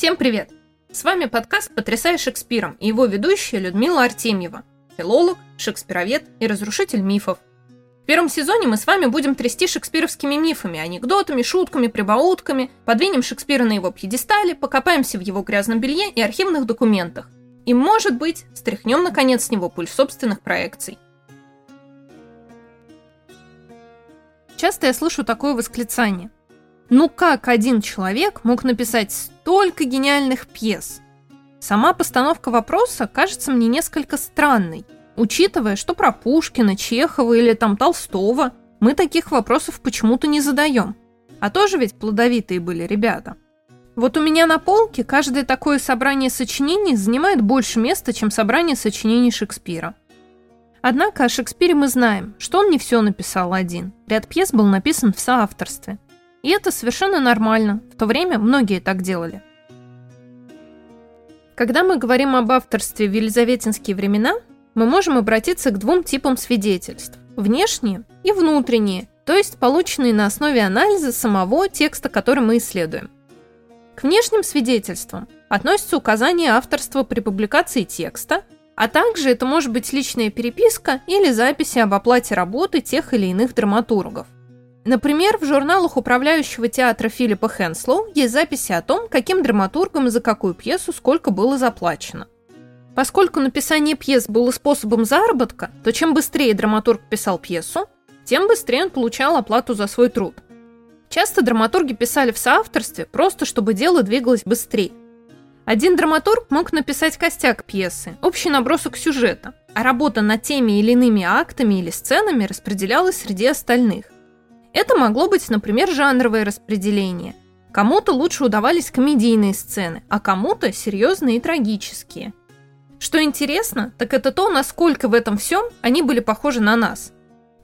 Всем привет! С вами подкаст «Потрясая Шекспиром» и его ведущая Людмила Артемьева, филолог, шекспировед и разрушитель мифов. В первом сезоне мы с вами будем трясти шекспировскими мифами, анекдотами, шутками, прибаутками, подвинем Шекспира на его пьедестале, покопаемся в его грязном белье и архивных документах. И, может быть, стряхнем наконец с него пуль собственных проекций. Часто я слышу такое восклицание. Ну как один человек мог написать столько гениальных пьес? Сама постановка вопроса кажется мне несколько странной, учитывая, что про Пушкина, Чехова или там Толстого мы таких вопросов почему-то не задаем. А тоже ведь плодовитые были ребята. Вот у меня на полке каждое такое собрание сочинений занимает больше места, чем собрание сочинений Шекспира. Однако о Шекспире мы знаем, что он не все написал один. Ряд пьес был написан в соавторстве. И это совершенно нормально. В то время многие так делали. Когда мы говорим об авторстве в елизаветинские времена, мы можем обратиться к двум типам свидетельств – внешние и внутренние, то есть полученные на основе анализа самого текста, который мы исследуем. К внешним свидетельствам относятся указания авторства при публикации текста – а также это может быть личная переписка или записи об оплате работы тех или иных драматургов. Например, в журналах управляющего театра Филиппа Хенслоу есть записи о том, каким драматургам и за какую пьесу сколько было заплачено. Поскольку написание пьес было способом заработка, то чем быстрее драматург писал пьесу, тем быстрее он получал оплату за свой труд. Часто драматурги писали в соавторстве просто, чтобы дело двигалось быстрее. Один драматург мог написать костяк пьесы, общий набросок сюжета, а работа над теми или иными актами или сценами распределялась среди остальных. Это могло быть, например, жанровое распределение. Кому-то лучше удавались комедийные сцены, а кому-то серьезные и трагические. Что интересно, так это то, насколько в этом всем они были похожи на нас.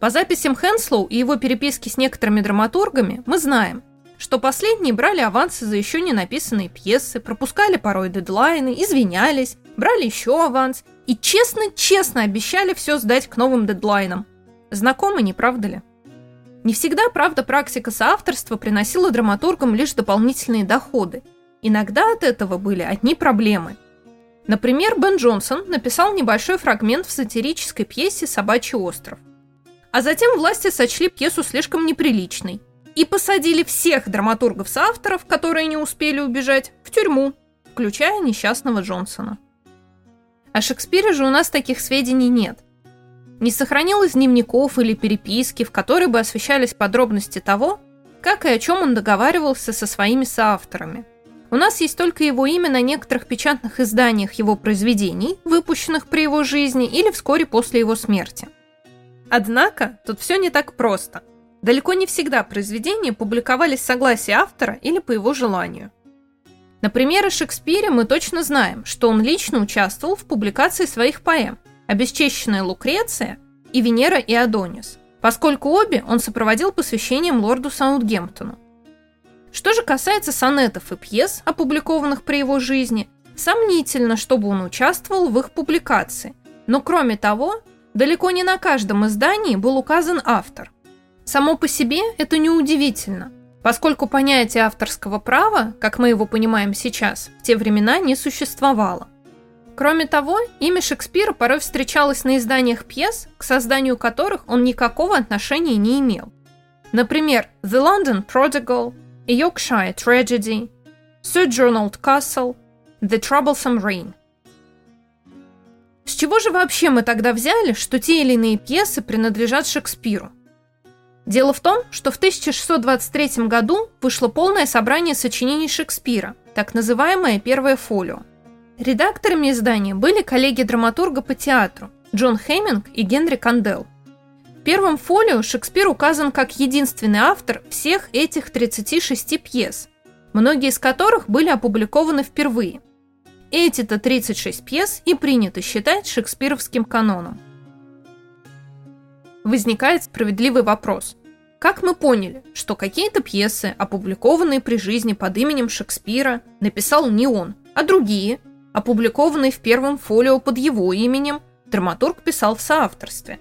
По записям Хенслоу и его переписки с некоторыми драматургами мы знаем, что последние брали авансы за еще не написанные пьесы, пропускали порой дедлайны, извинялись, брали еще аванс и честно-честно обещали все сдать к новым дедлайнам. Знакомы, не правда ли? Не всегда, правда, практика соавторства приносила драматургам лишь дополнительные доходы. Иногда от этого были одни проблемы. Например, Бен Джонсон написал небольшой фрагмент в сатирической пьесе «Собачий остров». А затем власти сочли пьесу слишком неприличной и посадили всех драматургов-соавторов, которые не успели убежать, в тюрьму, включая несчастного Джонсона. О Шекспире же у нас таких сведений нет. Не сохранилось дневников или переписки, в которой бы освещались подробности того, как и о чем он договаривался со своими соавторами. У нас есть только его имя на некоторых печатных изданиях его произведений, выпущенных при его жизни или вскоре после его смерти. Однако, тут все не так просто – Далеко не всегда произведения публиковались с согласия автора или по его желанию. Например, о Шекспире мы точно знаем, что он лично участвовал в публикации своих поэм «Обесчещенная Лукреция» и «Венера и Адонис», поскольку обе он сопроводил посвящением лорду Саутгемптону. Что же касается сонетов и пьес, опубликованных при его жизни, сомнительно, чтобы он участвовал в их публикации. Но кроме того, далеко не на каждом издании был указан автор. Само по себе это неудивительно, поскольку понятие авторского права, как мы его понимаем сейчас, в те времена не существовало. Кроме того, имя Шекспира порой встречалось на изданиях пьес, к созданию которых он никакого отношения не имел. Например, The London Prodigal, Yorkshire Tragedy, Sojourn Old Castle, The Troublesome Rain. С чего же вообще мы тогда взяли, что те или иные пьесы принадлежат Шекспиру? Дело в том, что в 1623 году вышло полное собрание сочинений Шекспира, так называемое «Первое фолио». Редакторами издания были коллеги драматурга по театру Джон Хейминг и Генри Кандел. В первом фолио Шекспир указан как единственный автор всех этих 36 пьес, многие из которых были опубликованы впервые. Эти-то 36 пьес и принято считать шекспировским каноном возникает справедливый вопрос. Как мы поняли, что какие-то пьесы, опубликованные при жизни под именем Шекспира, написал не он, а другие, опубликованные в первом фолио под его именем, драматург писал в соавторстве?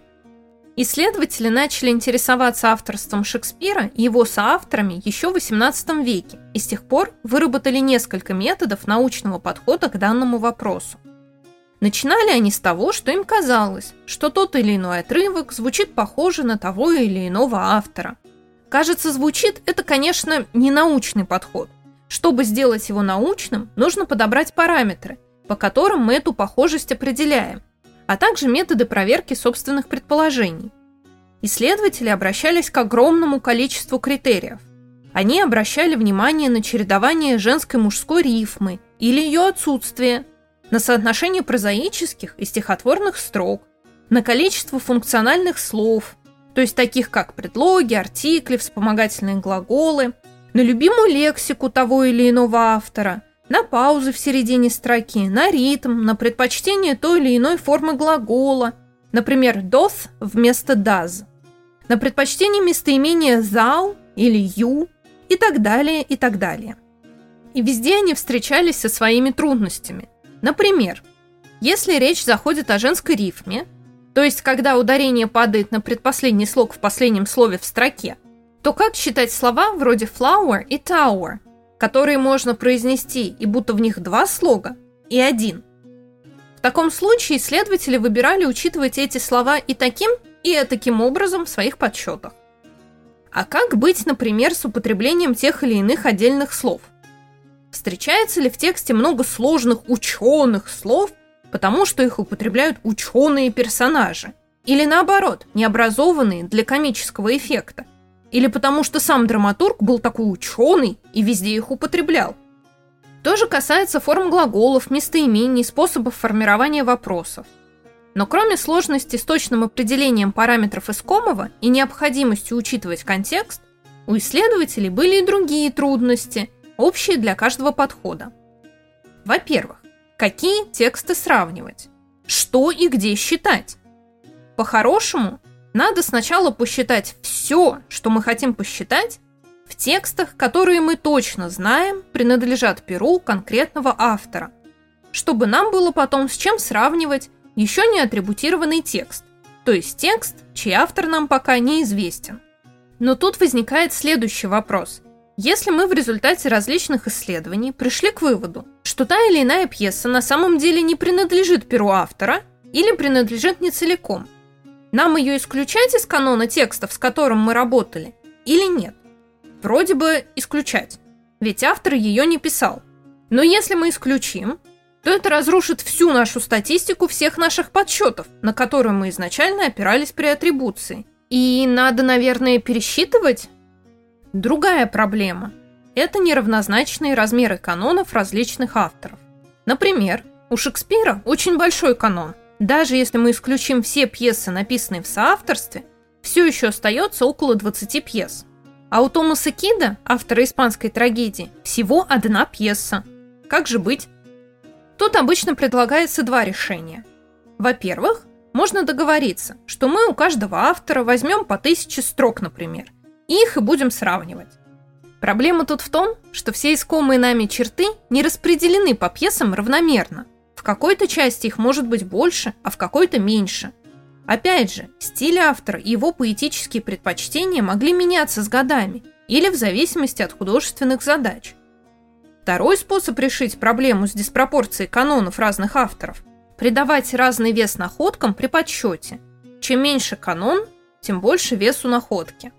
Исследователи начали интересоваться авторством Шекспира и его соавторами еще в XVIII веке и с тех пор выработали несколько методов научного подхода к данному вопросу. Начинали они с того, что им казалось, что тот или иной отрывок звучит похоже на того или иного автора. Кажется, звучит это, конечно, не научный подход. Чтобы сделать его научным, нужно подобрать параметры, по которым мы эту похожесть определяем, а также методы проверки собственных предположений. Исследователи обращались к огромному количеству критериев. Они обращали внимание на чередование женской мужской рифмы или ее отсутствие, на соотношение прозаических и стихотворных строк, на количество функциональных слов, то есть таких как предлоги, артикли, вспомогательные глаголы, на любимую лексику того или иного автора, на паузы в середине строки, на ритм, на предпочтение той или иной формы глагола, например, doth вместо does, на предпочтение местоимения thou или you и так далее, и так далее. И везде они встречались со своими трудностями. Например, если речь заходит о женской рифме, то есть когда ударение падает на предпоследний слог в последнем слове в строке, то как считать слова вроде flower и tower, которые можно произнести и будто в них два слога и один? В таком случае исследователи выбирали учитывать эти слова и таким, и таким образом в своих подсчетах. А как быть, например, с употреблением тех или иных отдельных слов? Встречается ли в тексте много сложных ученых слов – потому что их употребляют ученые персонажи. Или наоборот, необразованные для комического эффекта. Или потому что сам драматург был такой ученый и везде их употреблял. То же касается форм глаголов, местоимений, способов формирования вопросов. Но кроме сложности с точным определением параметров искомого и необходимостью учитывать контекст, у исследователей были и другие трудности, общие для каждого подхода. Во-первых, Какие тексты сравнивать? Что и где считать? По-хорошему, надо сначала посчитать все, что мы хотим посчитать, в текстах, которые мы точно знаем, принадлежат перу конкретного автора, чтобы нам было потом с чем сравнивать еще не атрибутированный текст, то есть текст, чей автор нам пока неизвестен. Но тут возникает следующий вопрос. Если мы в результате различных исследований пришли к выводу, что та или иная пьеса на самом деле не принадлежит перу автора или принадлежит не целиком, нам ее исключать из канона текстов, с которым мы работали, или нет? Вроде бы исключать, ведь автор ее не писал. Но если мы исключим, то это разрушит всю нашу статистику всех наших подсчетов, на которую мы изначально опирались при атрибуции. И надо, наверное, пересчитывать Другая проблема – это неравнозначные размеры канонов различных авторов. Например, у Шекспира очень большой канон. Даже если мы исключим все пьесы, написанные в соавторстве, все еще остается около 20 пьес. А у Томаса Кида, автора испанской трагедии, всего одна пьеса. Как же быть? Тут обычно предлагается два решения. Во-первых, можно договориться, что мы у каждого автора возьмем по тысяче строк, например, их и будем сравнивать. Проблема тут в том, что все искомые нами черты не распределены по пьесам равномерно. Какой-то части их может быть больше, а в какой-то меньше. Опять же, стиль автора и его поэтические предпочтения могли меняться с годами или в зависимости от художественных задач. Второй способ решить проблему с диспропорцией канонов разных авторов – придавать разный вес находкам при подсчете. Чем меньше канон, тем больше весу находки.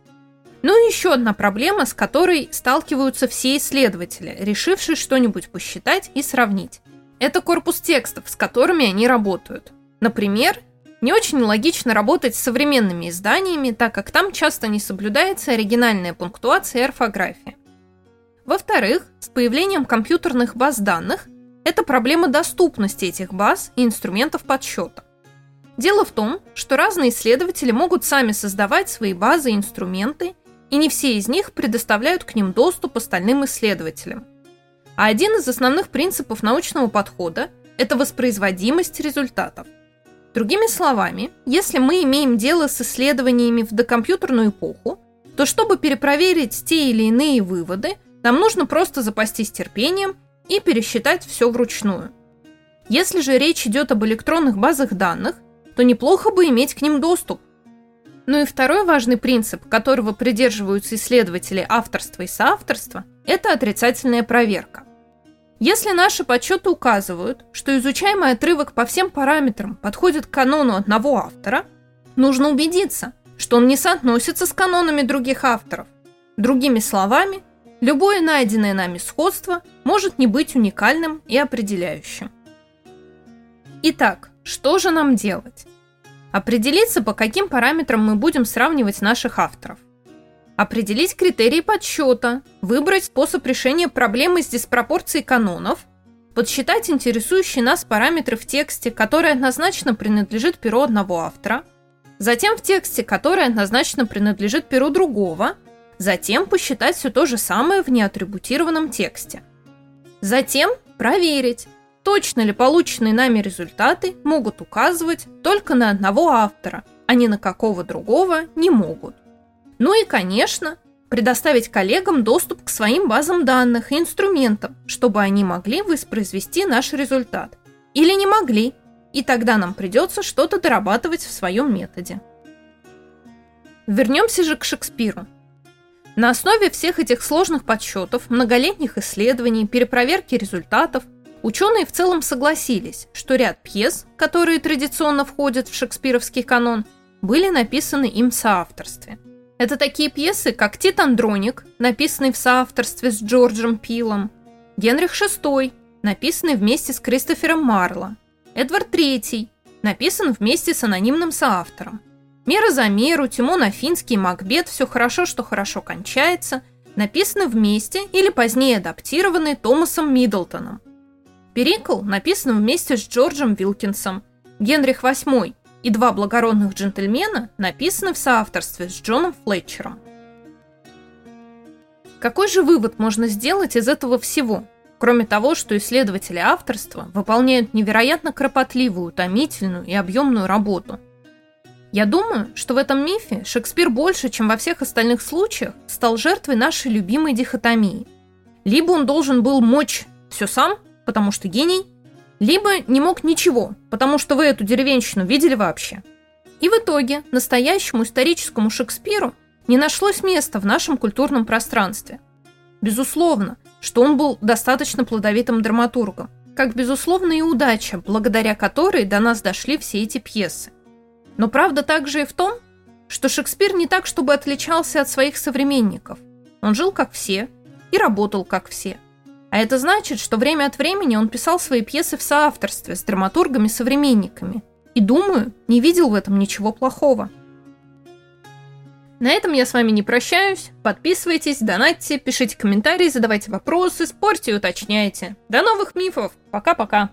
Ну и еще одна проблема, с которой сталкиваются все исследователи, решившие что-нибудь посчитать и сравнить. Это корпус текстов, с которыми они работают. Например, не очень логично работать с современными изданиями, так как там часто не соблюдается оригинальная пунктуация и орфография. Во-вторых, с появлением компьютерных баз данных это проблема доступности этих баз и инструментов подсчета. Дело в том, что разные исследователи могут сами создавать свои базы и инструменты и не все из них предоставляют к ним доступ остальным исследователям. А один из основных принципов научного подхода – это воспроизводимость результатов. Другими словами, если мы имеем дело с исследованиями в докомпьютерную эпоху, то чтобы перепроверить те или иные выводы, нам нужно просто запастись терпением и пересчитать все вручную. Если же речь идет об электронных базах данных, то неплохо бы иметь к ним доступ. Ну и второй важный принцип, которого придерживаются исследователи авторства и соавторства, это отрицательная проверка. Если наши подсчеты указывают, что изучаемый отрывок по всем параметрам подходит к канону одного автора, нужно убедиться, что он не соотносится с канонами других авторов. Другими словами, любое найденное нами сходство может не быть уникальным и определяющим. Итак, что же нам делать? Определиться, по каким параметрам мы будем сравнивать наших авторов. Определить критерии подсчета, выбрать способ решения проблемы с диспропорцией канонов, подсчитать интересующие нас параметры в тексте, который однозначно принадлежит перу одного автора, затем в тексте, который однозначно принадлежит перу другого, затем посчитать все то же самое в неатрибутированном тексте. Затем проверить, точно ли полученные нами результаты могут указывать только на одного автора, а не на какого другого не могут. Ну и, конечно, предоставить коллегам доступ к своим базам данных и инструментам, чтобы они могли воспроизвести наш результат. Или не могли, и тогда нам придется что-то дорабатывать в своем методе. Вернемся же к Шекспиру. На основе всех этих сложных подсчетов, многолетних исследований, перепроверки результатов – Ученые в целом согласились, что ряд пьес, которые традиционно входят в шекспировский канон, были написаны им в соавторстве. Это такие пьесы, как «Тит Андроник», написанный в соавторстве с Джорджем Пилом, Генрих VI, написанный вместе с Кристофером Марло, Эдвард III, написан вместе с анонимным соавтором. «Мера за меру», «Тимон Афинский», «Макбет», «Все хорошо, что хорошо кончается» написаны вместе или позднее адаптированы Томасом Миддлтоном. Перикл написан вместе с Джорджем Вилкинсом. Генрих VIII и два благородных джентльмена написаны в соавторстве с Джоном Флетчером. Какой же вывод можно сделать из этого всего? Кроме того, что исследователи авторства выполняют невероятно кропотливую, утомительную и объемную работу. Я думаю, что в этом мифе Шекспир больше, чем во всех остальных случаях, стал жертвой нашей любимой дихотомии. Либо он должен был мочь все сам, потому что гений, либо не мог ничего, потому что вы эту деревенщину видели вообще. И в итоге настоящему историческому Шекспиру не нашлось места в нашем культурном пространстве. Безусловно, что он был достаточно плодовитым драматургом, как безусловно и удача, благодаря которой до нас дошли все эти пьесы. Но правда также и в том, что Шекспир не так, чтобы отличался от своих современников. Он жил как все и работал как все – а это значит, что время от времени он писал свои пьесы в соавторстве с драматургами-современниками. И думаю, не видел в этом ничего плохого. На этом я с вами не прощаюсь. Подписывайтесь, донатьте, пишите комментарии, задавайте вопросы, спорьте и уточняйте. До новых мифов. Пока-пока.